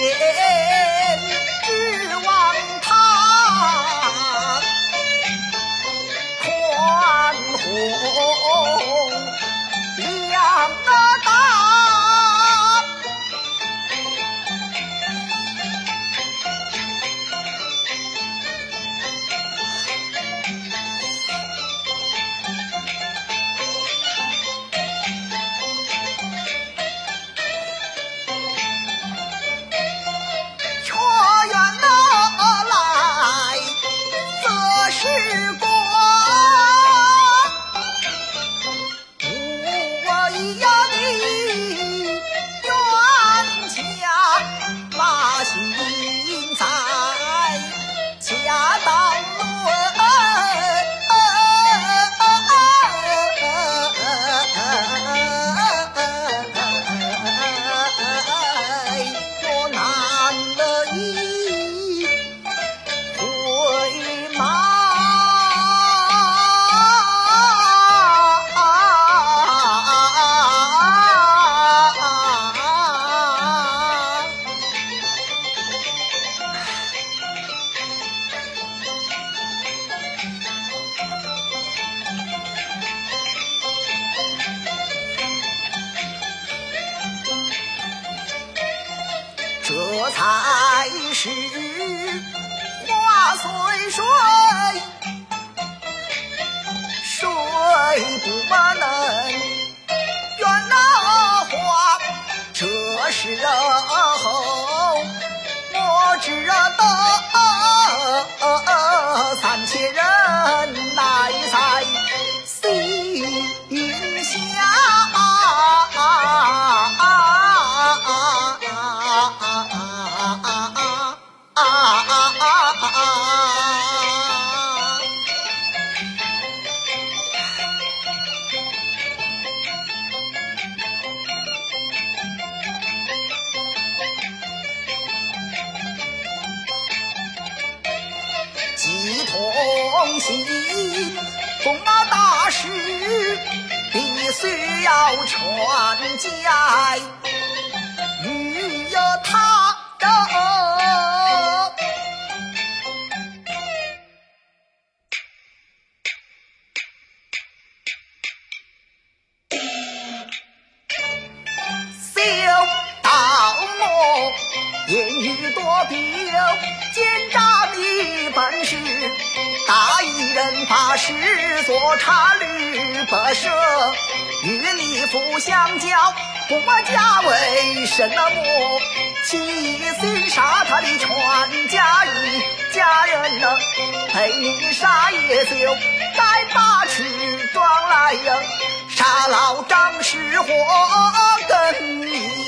yeah. 才是花虽水，水不能圆那花。这是人心公马大事必须要全家，与他争言语多表，奸诈的本事。大一人把事做差律不赦，与你父相交，不家为什么？起心杀他的全家一家人呢？陪你杀也就该把持庄来呀，杀老张是活跟你。